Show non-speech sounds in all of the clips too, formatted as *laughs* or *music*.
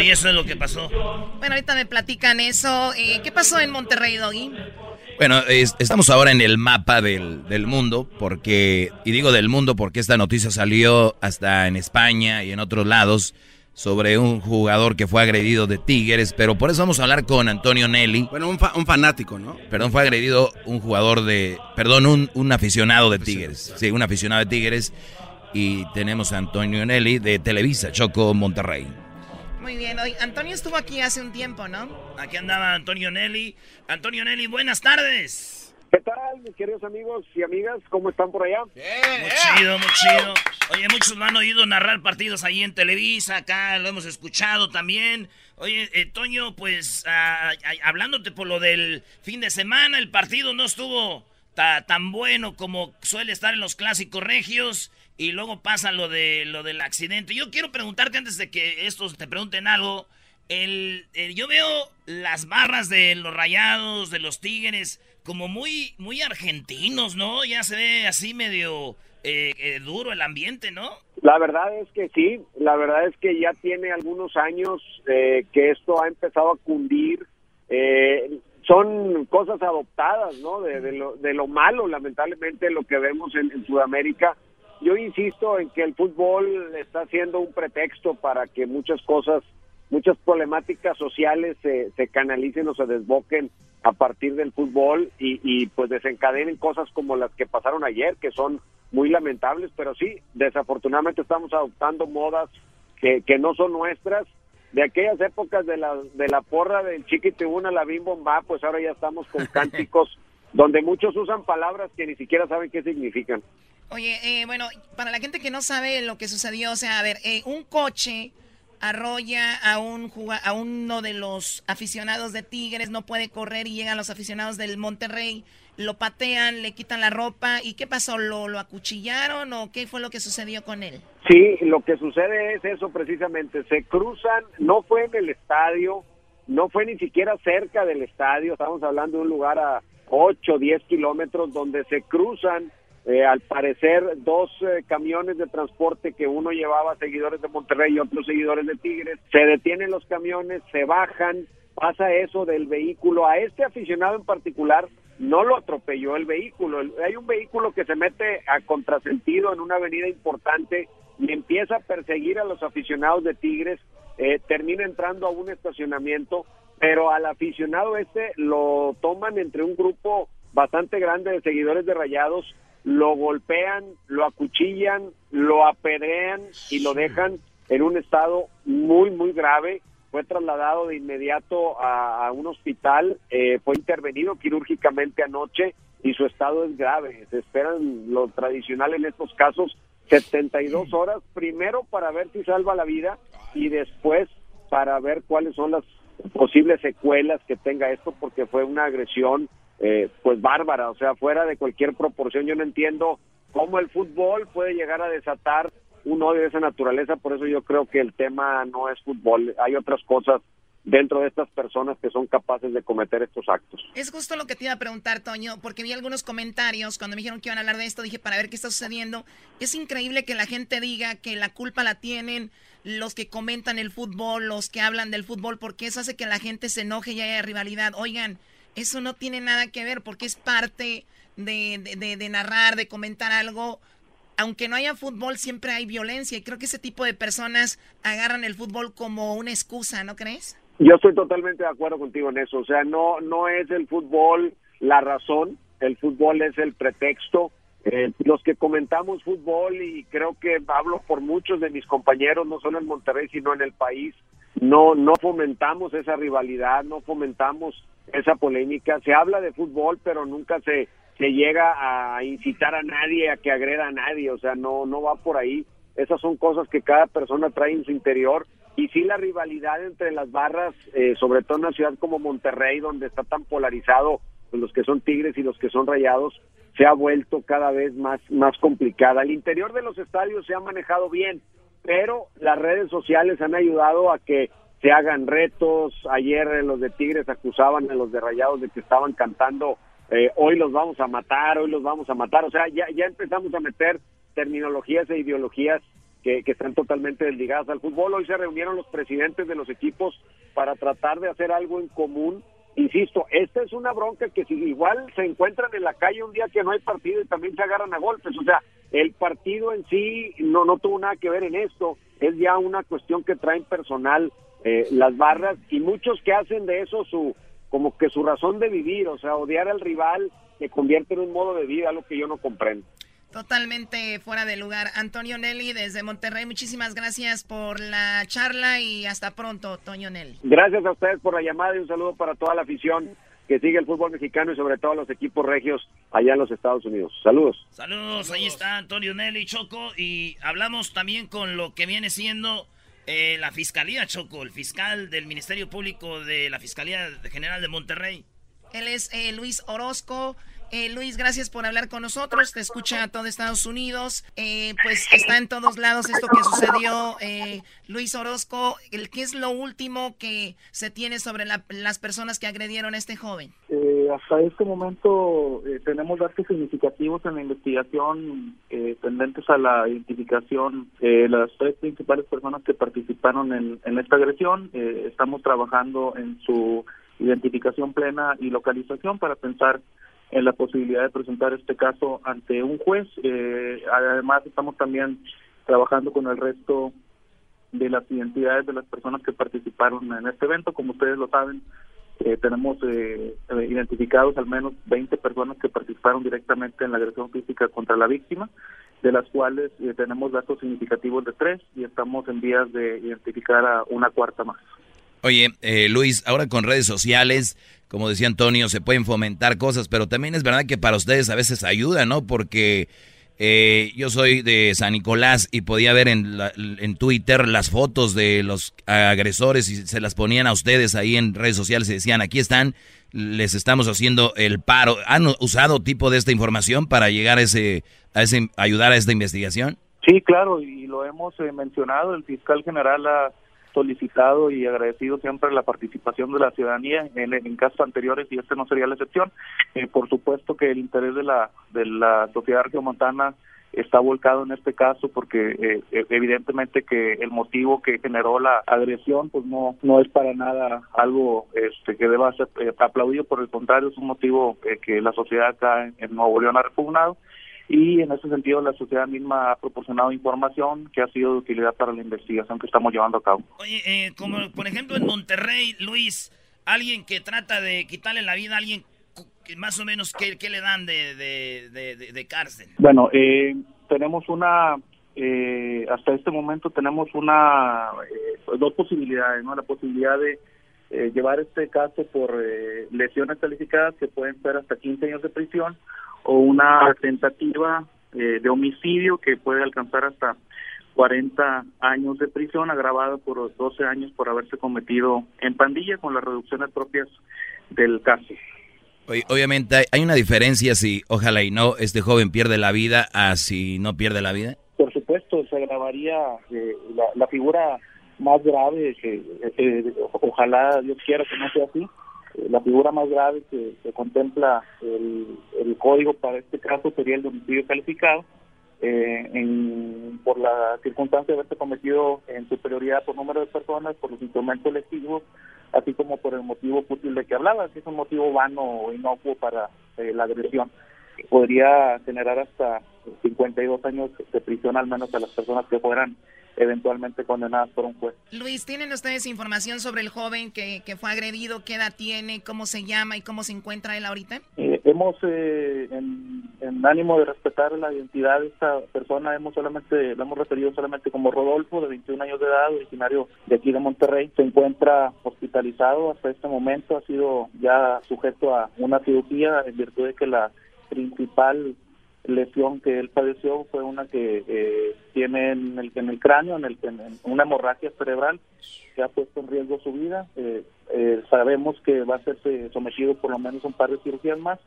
y eso es lo que pasó. Bueno, ahorita me platican eso. Eh, ¿Qué pasó en Monterrey, Doggy? Bueno, estamos ahora en el mapa del, del, mundo, porque, y digo del mundo porque esta noticia salió hasta en España y en otros lados sobre un jugador que fue agredido de Tigres, pero por eso vamos a hablar con Antonio Nelly. Bueno, un, un fanático, ¿no? Perdón, fue agredido un jugador de, perdón, un, un aficionado de Tigres. Sí, un aficionado de Tigres y tenemos a Antonio Nelly de Televisa, Choco Monterrey. Muy bien, hoy Antonio estuvo aquí hace un tiempo, ¿no? Aquí andaba Antonio Nelly. Antonio Nelly, buenas tardes. ¿Qué tal, mis queridos amigos y amigas? ¿Cómo están por allá? Bien, muy chido, muy chido. Oye, muchos me han oído narrar partidos ahí en Televisa, acá lo hemos escuchado también. Oye, eh, Toño, pues ah, hablándote por lo del fin de semana, el partido no estuvo tan bueno como suele estar en los clásicos regios y luego pasa lo de lo del accidente. Yo quiero preguntarte antes de que estos te pregunten algo. El, yo veo las barras de los rayados, de los tigres, como muy, muy argentinos, ¿no? Ya se ve así medio eh, eh, duro el ambiente, ¿no? La verdad es que sí, la verdad es que ya tiene algunos años eh, que esto ha empezado a cundir. son cosas adoptadas, ¿no? De, lo, de lo malo, lamentablemente, lo que vemos en Sudamérica yo insisto en que el fútbol está siendo un pretexto para que muchas cosas, muchas problemáticas sociales se, se canalicen o se desboquen a partir del fútbol y, y pues desencadenen cosas como las que pasaron ayer, que son muy lamentables, pero sí, desafortunadamente estamos adoptando modas que, que no son nuestras. De aquellas épocas de la, de la porra del chiquitibuna, la bim bomba, pues ahora ya estamos con *laughs* cánticos donde muchos usan palabras que ni siquiera saben qué significan. Oye, eh, bueno, para la gente que no sabe lo que sucedió, o sea, a ver, eh, un coche arrolla a un a uno de los aficionados de Tigres, no puede correr y llegan los aficionados del Monterrey, lo patean, le quitan la ropa y ¿qué pasó? ¿Lo, lo acuchillaron o qué fue lo que sucedió con él? Sí, lo que sucede es eso precisamente, se cruzan, no fue en el estadio, no fue ni siquiera cerca del estadio, estamos hablando de un lugar a 8, 10 kilómetros donde se cruzan eh, al parecer dos eh, camiones de transporte que uno llevaba seguidores de Monterrey y otros seguidores de Tigres, se detienen los camiones, se bajan, pasa eso del vehículo. A este aficionado en particular no lo atropelló el vehículo. Hay un vehículo que se mete a contrasentido en una avenida importante y empieza a perseguir a los aficionados de Tigres, eh, termina entrando a un estacionamiento, pero al aficionado este lo toman entre un grupo bastante grande de seguidores de Rayados lo golpean, lo acuchillan, lo apedrean y lo dejan en un estado muy, muy grave. Fue trasladado de inmediato a, un hospital, eh, fue intervenido quirúrgicamente anoche y su estado es grave. Se esperan lo tradicional en estos casos, 72 horas, primero para ver si salva la vida y después para ver cuáles son las posibles secuelas que tenga esto, porque fue una agresión eh, pues bárbara, o sea, fuera de cualquier proporción. Yo no entiendo cómo el fútbol puede llegar a desatar un odio de esa naturaleza, por eso yo creo que el tema no es fútbol, hay otras cosas dentro de estas personas que son capaces de cometer estos actos. Es justo lo que te iba a preguntar, Toño, porque vi algunos comentarios cuando me dijeron que iban a hablar de esto, dije, para ver qué está sucediendo. Es increíble que la gente diga que la culpa la tienen los que comentan el fútbol, los que hablan del fútbol, porque eso hace que la gente se enoje y haya rivalidad. Oigan, eso no tiene nada que ver porque es parte de, de, narrar, de comentar algo, aunque no haya fútbol, siempre hay violencia. Y creo que ese tipo de personas agarran el fútbol como una excusa, ¿no crees? Yo estoy totalmente de acuerdo contigo en eso. O sea, no, no es el fútbol la razón, el fútbol es el pretexto. Eh, los que comentamos fútbol, y creo que hablo por muchos de mis compañeros, no solo en Monterrey, sino en el país, no, no fomentamos esa rivalidad, no fomentamos esa polémica. Se habla de fútbol, pero nunca se, se llega a incitar a nadie a que agreda a nadie, o sea, no, no va por ahí. Esas son cosas que cada persona trae en su interior. Y sí la rivalidad entre las barras, eh, sobre todo en una ciudad como Monterrey, donde está tan polarizado pues, los que son tigres y los que son rayados, se ha vuelto cada vez más, más complicada. El interior de los estadios se ha manejado bien, pero las redes sociales han ayudado a que se hagan retos. Ayer los de Tigres acusaban a los de Rayados de que estaban cantando eh, hoy los vamos a matar, hoy los vamos a matar. O sea, ya, ya empezamos a meter terminologías e ideologías que, que están totalmente desligadas al fútbol. Hoy se reunieron los presidentes de los equipos para tratar de hacer algo en común insisto, esta es una bronca que si igual se encuentran en la calle un día que no hay partido y también se agarran a golpes, o sea, el partido en sí no no tuvo nada que ver en esto, es ya una cuestión que traen personal eh, las barras y muchos que hacen de eso su como que su razón de vivir, o sea, odiar al rival se convierte en un modo de vida, algo que yo no comprendo. Totalmente fuera de lugar. Antonio Nelly desde Monterrey, muchísimas gracias por la charla y hasta pronto, Antonio Nelly. Gracias a ustedes por la llamada y un saludo para toda la afición que sigue el fútbol mexicano y sobre todo los equipos regios allá en los Estados Unidos. Saludos. Saludos, ahí está Antonio Nelly Choco y hablamos también con lo que viene siendo eh, la Fiscalía Choco, el fiscal del Ministerio Público de la Fiscalía General de Monterrey. Él es eh, Luis Orozco. Eh, Luis, gracias por hablar con nosotros. Te escucha todo Estados Unidos. Eh, pues está en todos lados esto que sucedió. Eh, Luis Orozco, el, ¿qué es lo último que se tiene sobre las personas que agredieron a este joven? Hasta este momento tenemos datos significativos en la investigación tendentes a la identificación de las tres principales personas que participaron en, en esta agresión. estamos trabajando en su identificación plena y localización para pensar en la posibilidad de presentar este caso ante un juez. Eh, además, estamos también trabajando con el resto de las identidades de las personas que participaron en este evento. Como ustedes lo saben, eh, tenemos eh, identificados al menos 20 personas que participaron directamente en la agresión física contra la víctima, de las cuales tenemos datos significativos de tres y estamos en vías de identificar a una cuarta más. Oye, Luis, ahora con redes sociales como decía Antonio, se pueden fomentar cosas, pero también es verdad que para ustedes a veces ayuda, ¿no? Porque eh, yo soy de San Nicolás y podía ver en, en Twitter las fotos de los agresores y se las ponían a ustedes ahí en redes sociales y decían, aquí están, les estamos haciendo el paro. ¿Han usado tipo de esta información para llegar a ese, a ese ayudar a esta investigación? Sí, claro, y lo hemos eh, mencionado, el fiscal general ha solicitado y agradecido siempre la participación de la ciudadanía en, casos anteriores y este no sería la excepción. Eh, por supuesto que el interés de la, de la sociedad regiomontana está volcado en este caso porque eh, e, evidentemente que el motivo que generó la agresión pues no no es para nada algo este que deba ser eh, aplaudido por el contrario es un motivo que la sociedad acá en Nuevo León ha repugnado y en ese sentido la sociedad misma ha proporcionado información que ha sido de utilidad para la investigación que estamos llevando a cabo. Oye, eh, como por ejemplo en Monterrey, Luis, alguien que trata de quitarle la vida a alguien, más o menos, ¿qué, qué le dan de, de, de, cárcel? Bueno, eh, tenemos una, eh, hasta este momento tenemos una, dos posibilidades, ¿no? La posibilidad de llevar este caso por lesiones calificadas que pueden ser hasta 15 años de prisión o una tentativa eh, de homicidio que puede alcanzar hasta 40 años de prisión, agravado por 12 años por haberse cometido en pandilla con las reducciones propias del caso. Obviamente hay una diferencia si ojalá y no este joven pierde la vida a si no pierde la vida. Por supuesto, se agravaría eh, la, figura más grave, que eh, ojalá Dios quiera que no sea así, la figura más grave que, contempla el, código para este caso sería el homicidio calificado, eh, en, por la circunstancia de haberse cometido en superioridad por número de personas, por los instrumentos lectivos, así como por el motivo útil de que hablaba, que es un motivo vano o inocuo para eh, la agresión. podría generar hasta 52 años de prisión al menos a las personas que fueran eventualmente condenadas por un juez. Luis, ¿tienen ustedes información sobre el joven que, que fue agredido? ¿Qué edad tiene? ¿Cómo se llama y cómo se encuentra él ahorita? Eh, hemos, eh, en, ánimo de respetar la identidad de esta persona, hemos solamente lo hemos referido solamente como Rodolfo, de 21 años de edad, originario de aquí de Monterrey. Se encuentra hospitalizado hasta este momento, ha sido ya sujeto a una cirugía en virtud de que la principal lesión que él padeció fue una que eh, tiene en el, en el cráneo, en, el, en una hemorragia cerebral que ha puesto en riesgo su vida. Eh, eh, sabemos que va a ser sometido por lo menos un par de cirugías más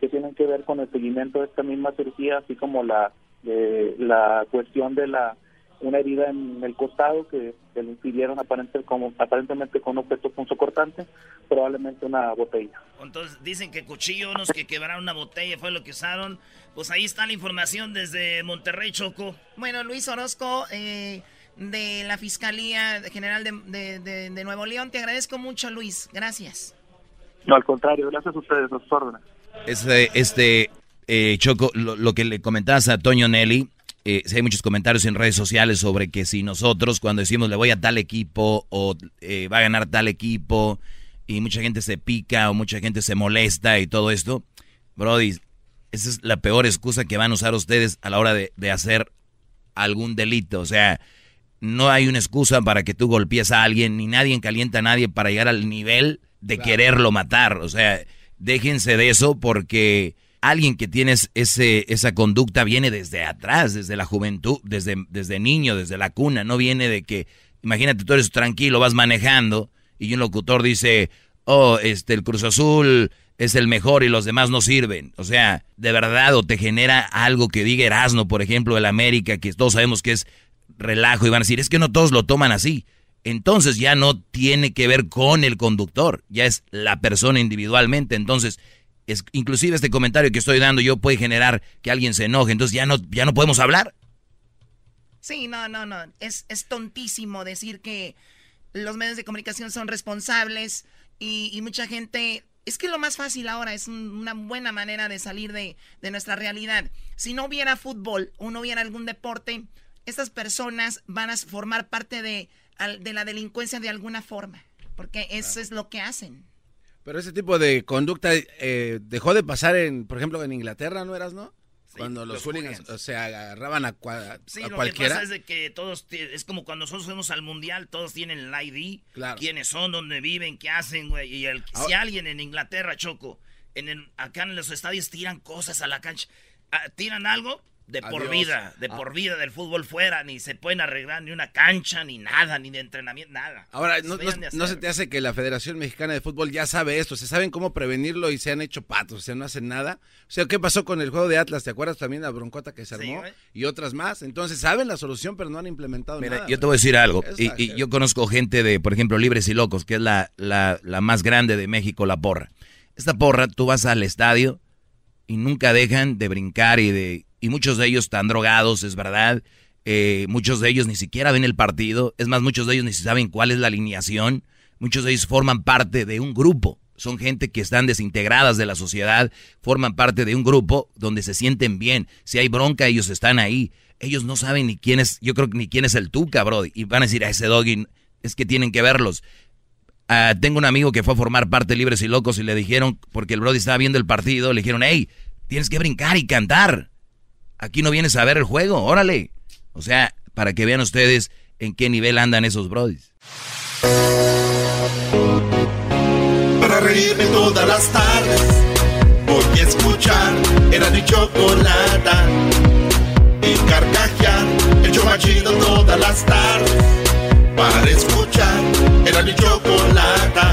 que tienen que ver con el seguimiento de esta misma cirugía, así como la, la cuestión de la una herida en el costado que, le impidieron aparentemente, como, aparentemente con un objeto cortante probablemente una botella. Entonces dicen que cuchillo, unos que quebraron una botella fue lo que usaron. Pues ahí está la información desde Monterrey, Choco. Bueno, Luis Orozco, eh, de la Fiscalía General de, de, Nuevo León, te agradezco mucho, Luis. Gracias. No, al contrario, gracias a ustedes, a sus órdenes. Este, este eh, Choco, lo, lo, que le comentabas a Toño Nelly, eh, hay muchos comentarios en redes sociales sobre que si nosotros cuando decimos le voy a tal equipo o eh, va a ganar tal equipo y mucha gente se pica o mucha gente se molesta y todo esto, Brody, esa es la peor excusa que van a usar ustedes a la hora de, hacer algún delito. O sea, no hay una excusa para que tú golpees a alguien, ni nadie calienta a nadie para llegar al nivel de quererlo matar. O sea, déjense de eso porque alguien que tienes ese, esa conducta viene desde atrás, desde la juventud, desde, desde niño, desde la cuna, no viene de que, imagínate, tú eres tranquilo, vas manejando y un locutor dice, oh, este, el Cruz Azul es el mejor y los demás no sirven. O sea, de verdad, o te genera algo que diga Erasmo, por ejemplo, el América, que todos sabemos que es relajo y van a decir, es que no todos lo toman así. Entonces ya no tiene que ver con el conductor, ya es la persona individualmente. Entonces, es, inclusive este comentario que estoy dando yo puede generar que alguien se enoje, entonces ya no, ya no podemos hablar. Sí, no, no, no. Es, es tontísimo decir que los medios de comunicación son responsables y, mucha gente... Es que lo más fácil ahora es una buena manera de salir de, de nuestra realidad. Si no hubiera fútbol o no hubiera algún deporte, estas personas van a formar parte de, de la delincuencia de alguna forma, porque eso es lo que hacen. Pero ese tipo de conducta eh, dejó de pasar en, por ejemplo, en Inglaterra, ¿no eras, no? cuando los, hooligans, se agarraban a, cualquiera. sí, lo que pasa es de que todos, es como cuando nosotros fuimos al mundial, todos tienen el ID, quiénes son, dónde viven, qué hacen, güey. Y el, si alguien en Inglaterra, Choco, en acá en los estadios tiran cosas a la cancha, ah, tiran algo, de por vida, de ah. por vida del fútbol fuera, ni se pueden arreglar ni una cancha, ni nada, ni de entrenamiento, nada. Ahora, no, se te hace que la Federación Mexicana de Fútbol ya sabe esto, se saben cómo prevenirlo y se han hecho patos, o sea, no hacen nada. O sea, ¿qué pasó con el juego de Atlas? ¿Te acuerdas también la broncota que se armó? y otras más. Entonces, saben la solución, pero no han implementado Mira, Yo te voy a decir algo, y, yo conozco gente de, por ejemplo, Libres y Locos, que es la, la, la más grande de México, la porra. Esta porra, tú vas al estadio y nunca dejan de brincar y de y muchos de ellos están drogados, es verdad. Eh, muchos de ellos ni siquiera ven el partido. Es más, muchos de ellos ni saben cuál es la alineación. Muchos de ellos forman parte de un grupo. Son gente que están desintegradas de la sociedad, forman parte de un grupo donde se sienten bien. Si hay bronca, ellos están ahí. Ellos no saben ni quién es, yo creo que ni quién es el Tuca, bro. Y van a decir a ese doggy, es que tienen que verlos. Ah, tengo un amigo que fue a formar parte Libres y Locos y le dijeron, porque el Brody estaba viendo el partido, le dijeron, hey, tienes que brincar y cantar. Aquí no vienes a ver el juego, órale. O sea, para que vean ustedes en qué nivel andan esos brodis. Para reírme todas las tardes, voy a escuchar era mi chocolata. Y carcajear, el chomachido todas las tardes. Para escuchar era mi chocolata.